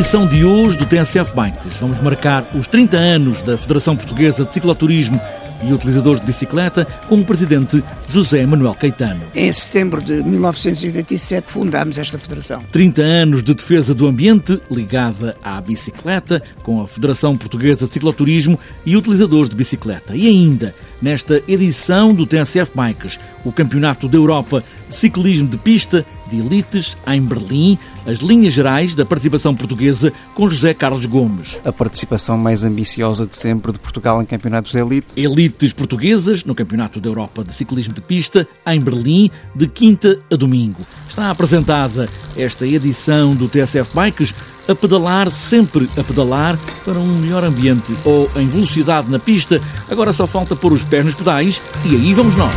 Na edição de hoje do TSF Bikes, vamos marcar os 30 anos da Federação Portuguesa de Cicloturismo e utilizadores de bicicleta, com o presidente José Manuel Caetano. Em setembro de 1987 fundámos esta federação. 30 anos de defesa do ambiente ligada à bicicleta, com a Federação Portuguesa de Cicloturismo e utilizadores de bicicleta. E ainda, nesta edição do TSF Bikes, o Campeonato da Europa Ciclismo de Pista de Elites em Berlim, as linhas gerais da participação portuguesa com José Carlos Gomes. A participação mais ambiciosa de sempre de Portugal em campeonatos de elite. Elites portuguesas no Campeonato da Europa de Ciclismo de Pista em Berlim, de quinta a domingo. Está apresentada esta edição do TSF Bikes a pedalar, sempre a pedalar, para um melhor ambiente ou em velocidade na pista. Agora só falta pôr os pés nos pedais e aí vamos nós.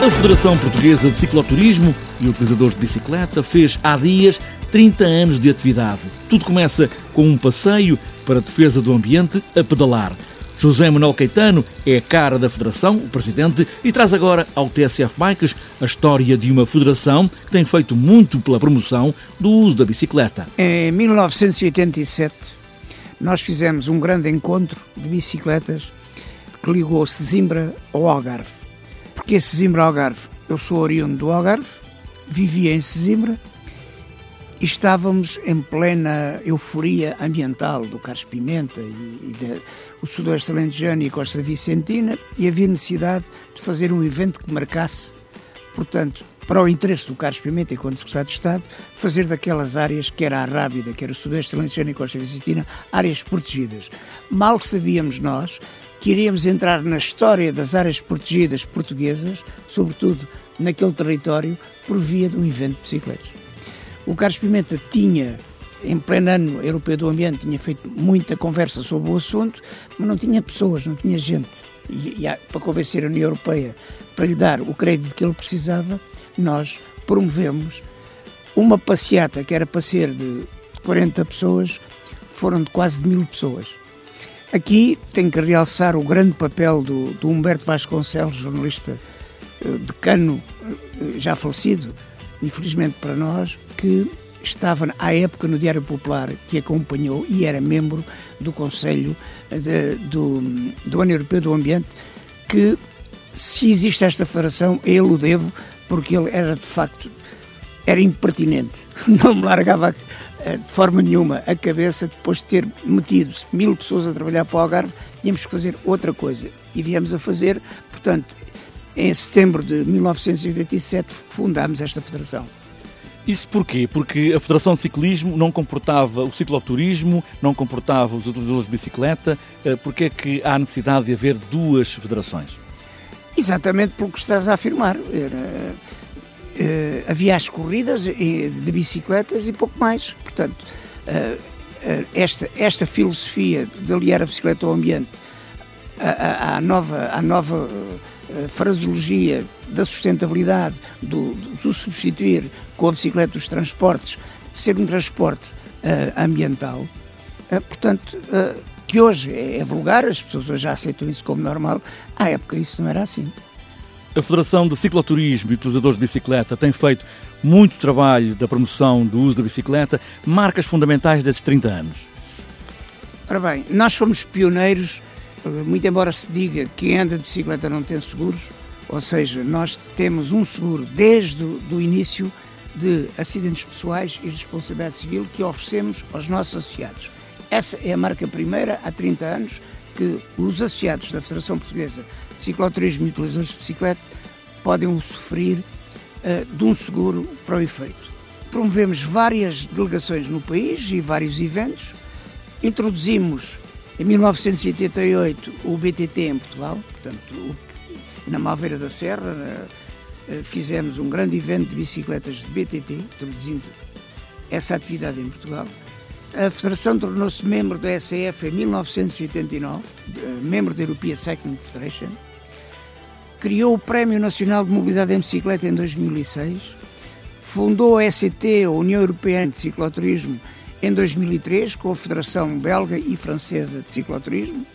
A Federação Portuguesa de Cicloturismo e Utilizadores de Bicicleta fez há dias 30 anos de atividade. Tudo começa com um passeio para a defesa do ambiente a pedalar. José Manuel Caetano é a cara da Federação, o presidente, e traz agora ao TSF Bikes a história de uma federação que tem feito muito pela promoção do uso da bicicleta. Em 1987, nós fizemos um grande encontro de bicicletas que ligou Sesimbra ao Algarve porque esse Sesimbra Algarve, eu sou oriundo do Algarve, vivia em Sesimbra e estávamos em plena euforia ambiental do Carlos Pimenta e, e de, o Sudoeste Alentejano e Costa Vicentina e havia necessidade de fazer um evento que marcasse, portanto, para o interesse do Carlos Pimenta enquanto Secretário de Estado, fazer daquelas áreas, que era a Rábida, que era o Sudoeste Alentejano e Costa Vicentina, áreas protegidas. Mal sabíamos nós que iríamos entrar na história das áreas protegidas portuguesas, sobretudo naquele território, por via de um evento de bicicletas. O Carlos Pimenta tinha, em pleno ano europeu do ambiente, tinha feito muita conversa sobre o assunto, mas não tinha pessoas, não tinha gente. E, e para convencer a União Europeia para lhe dar o crédito que ele precisava, nós promovemos uma passeata que era para ser de 40 pessoas, foram de quase de mil pessoas. Aqui tenho que realçar o grande papel do, do Humberto Vasconcelos, jornalista eh, decano eh, já falecido, infelizmente para nós, que estava à época no Diário Popular, que acompanhou e era membro do Conselho eh, de, do, do Ano Europeu do Ambiente, que se existe esta federação, ele o devo, porque ele era de facto era impertinente, não me largava de forma nenhuma a cabeça depois de ter metido mil pessoas a trabalhar para o Algarve, tínhamos que fazer outra coisa. E viemos a fazer, portanto, em setembro de 1987 fundámos esta federação. Isso porquê? Porque a Federação de Ciclismo não comportava o cicloturismo, não comportava os utilizadores de bicicleta. Eh, porquê é que há necessidade de haver duas federações? Exatamente pelo que estás a afirmar. Era, Uh, havia as corridas de bicicletas e pouco mais. Portanto, uh, uh, esta, esta filosofia de aliar a bicicleta ao ambiente à, à nova, à nova fraseologia da sustentabilidade, do, do, substituir com a bicicleta dos transportes, ser um transporte ambiental, portanto, que hoje é, é vulgar, as pessoas hoje já aceitam isso como normal, à época isso não era assim. A Federação de Cicloturismo e Utilizadores de Bicicleta tem feito muito trabalho da promoção do uso da bicicleta, marcas fundamentais desses 30 anos. Ora bem, nós somos pioneiros, muito embora se diga que quem anda de bicicleta não tem seguros, ou seja, nós temos um seguro desde o início de acidentes pessoais e responsabilidade civil que oferecemos aos nossos associados. Essa é a marca primeira há 30 anos que os associados da Federação Portuguesa de Cicloturismo e Utilizadores de Bicicleta podem usufruir uh, de um seguro para o efeito. Promovemos várias delegações no país e vários eventos. Introduzimos em 1988 o BTT em Portugal, portanto, na Malveira da Serra, eh, fizemos um grande evento de bicicletas de BTT, introduzindo essa atividade em Portugal. A Federação tornou-se membro da SEF em 1989, membro da European Cycling Federation. Criou o Prémio Nacional de Mobilidade em Bicicleta em 2006. Fundou a ECT, a União Europeia de Cicloturismo, em 2003, com a Federação Belga e Francesa de Cicloturismo.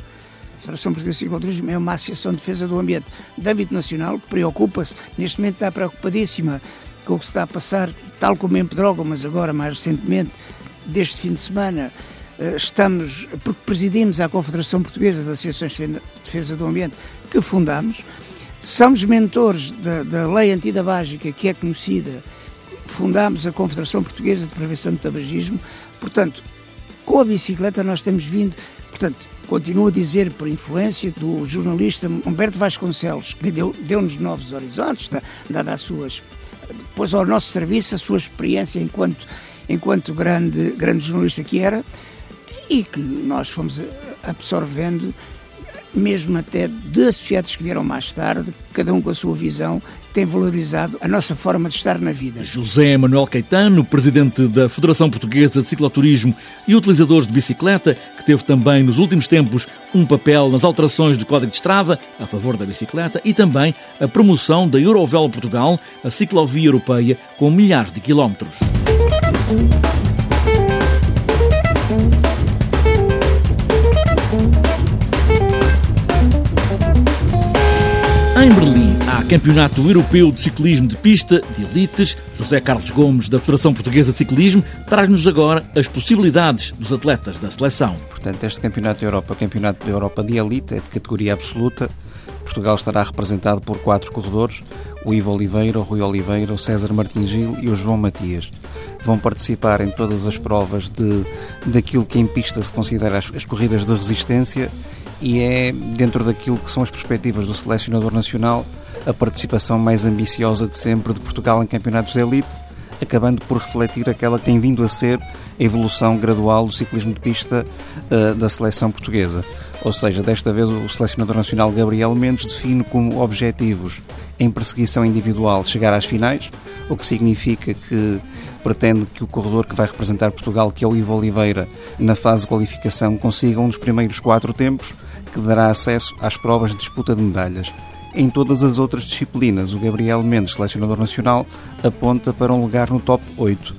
A Federação Portuguesa de Cicloturismo é uma associação de defesa do ambiente de âmbito nacional que preocupa-se, neste momento está preocupadíssima com o que se está a passar, tal como em Pedrógão, mas agora mais recentemente, deste fim de semana, eh, estamos, porque presidimos a Confederação Portuguesa das Associações de Defesa do Ambiente, que fundamos, somos mentores da, da lei antidabágica, que é conhecida, fundamos a Confederação Portuguesa de Prevenção do Tabagismo, portanto, com a bicicleta nós temos vindo, portanto, continuo a dizer por influência do jornalista Humberto Vasconcelos, que deu-nos deu novos horizontes, dada as suas, pôs ao nosso serviço a sua experiência enquanto enquanto grande, grande jornalista que era, e que nós fomos absorvendo, mesmo até de associados que vieram mais tarde, cada um com a sua visão, tem valorizado a nossa forma de estar na vida. José Manuel Caetano, presidente da Federação Portuguesa de Cicloturismo e utilizadores de bicicleta, que teve também nos últimos tempos um papel nas alterações do Código de Estrada a favor da bicicleta e também a promoção da Eurovel Portugal, a ciclovia europeia com milhares de quilómetros. Em Berlim, há Campeonato Europeu de Ciclismo de Pista de Elites. José Carlos Gomes, da Federação Portuguesa de Ciclismo, traz-nos agora as possibilidades dos atletas da seleção. Portanto, este Campeonato da Europa, Campeonato da Europa de Elite, é de categoria absoluta. Portugal estará representado por quatro corredores: o Ivo Oliveira, o Rui Oliveira, o César Martins Gil e o João Matias. Vão participar em todas as provas de, daquilo que em pista se considera as, as corridas de resistência e é, dentro daquilo que são as perspectivas do selecionador nacional, a participação mais ambiciosa de sempre de Portugal em campeonatos de elite, acabando por refletir aquela que tem vindo a ser a evolução gradual do ciclismo de pista uh, da seleção portuguesa. Ou seja, desta vez o selecionador nacional Gabriel Mendes define como objetivos em perseguição individual chegar às finais, o que significa que pretende que o corredor que vai representar Portugal, que é o Ivo Oliveira, na fase de qualificação consiga um dos primeiros quatro tempos, que dará acesso às provas de disputa de medalhas. Em todas as outras disciplinas, o Gabriel Mendes, selecionador nacional, aponta para um lugar no top 8.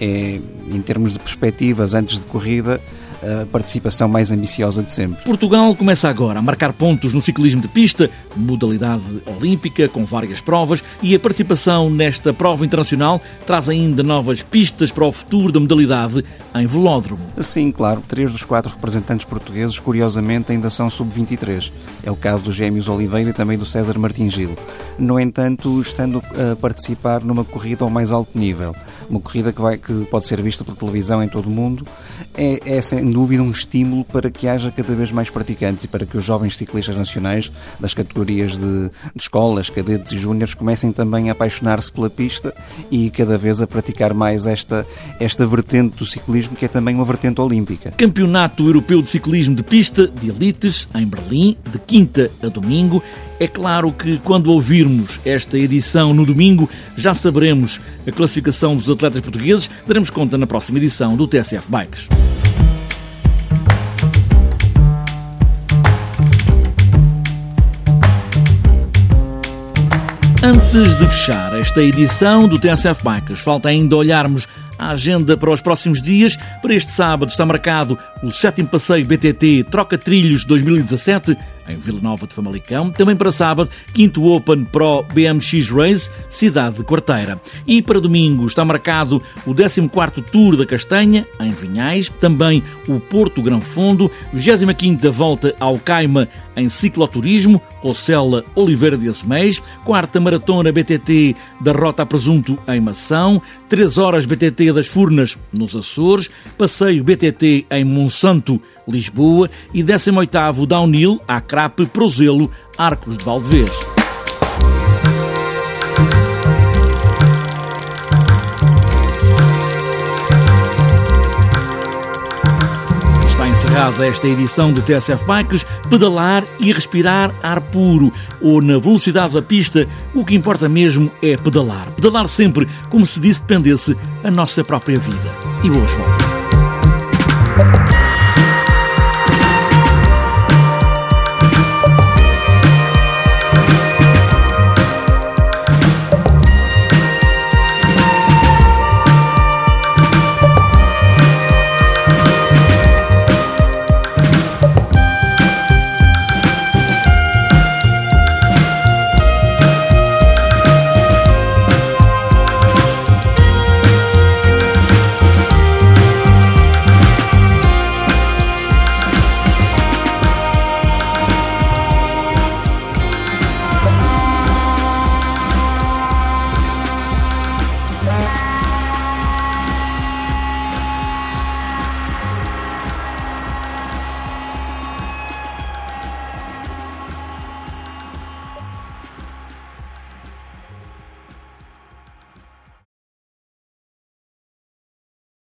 É, em termos de perspectivas antes de corrida, a participação mais ambiciosa de sempre. Portugal começa agora a marcar pontos no ciclismo de pista, modalidade olímpica, com várias provas, e a participação nesta prova internacional traz ainda novas pistas para o futuro da modalidade em velódromo. Sim, claro. Três dos quatro representantes portugueses, curiosamente, ainda são sub-23. É o caso dos Gêmeos Oliveira e também do César Martins Gil. No entanto, estando a participar numa corrida ao mais alto nível, uma corrida que, vai, que pode ser vista por televisão em todo o mundo, é, é sem dúvida um estímulo para que haja cada vez mais praticantes e para que os jovens ciclistas nacionais das categorias de, de escolas, cadetes e júniores comecem também a apaixonar-se pela pista e cada vez a praticar mais esta, esta vertente do ciclismo que é também uma vertente olímpica. Campeonato Europeu de Ciclismo de Pista de Elites em Berlim, de quinta a domingo. É claro que quando ouvirmos esta edição no domingo, já saberemos a classificação dos atletas portugueses. Daremos conta na próxima edição do TSF Bikes. Antes de fechar esta edição do TSF Bikes, falta ainda olharmos a agenda para os próximos dias. Para este sábado está marcado o sétimo passeio BTT Troca Trilhos 2017 em Vila Nova de Famalicão. Também para sábado, quinto Open Pro BMX Race, cidade de Quarteira. E para domingo está marcado o 14º Tour da Castanha, em Vinhais. Também o Porto Grão Fundo, 25ª Volta ao Caima, em cicloturismo, Ocela Oliveira de Asmês, quarta Maratona BTT da Rota a Presunto em Mação, 3 horas BTT das Furnas nos Açores, passeio BTT em Lisboa e 18º Downhill à Crape, Prozelo, Arcos de Valdevez. Encerrada esta edição do TSF Bikes, pedalar e respirar ar puro, ou na velocidade da pista, o que importa mesmo é pedalar. Pedalar sempre, como se disse dependesse a nossa própria vida. E boas voltas.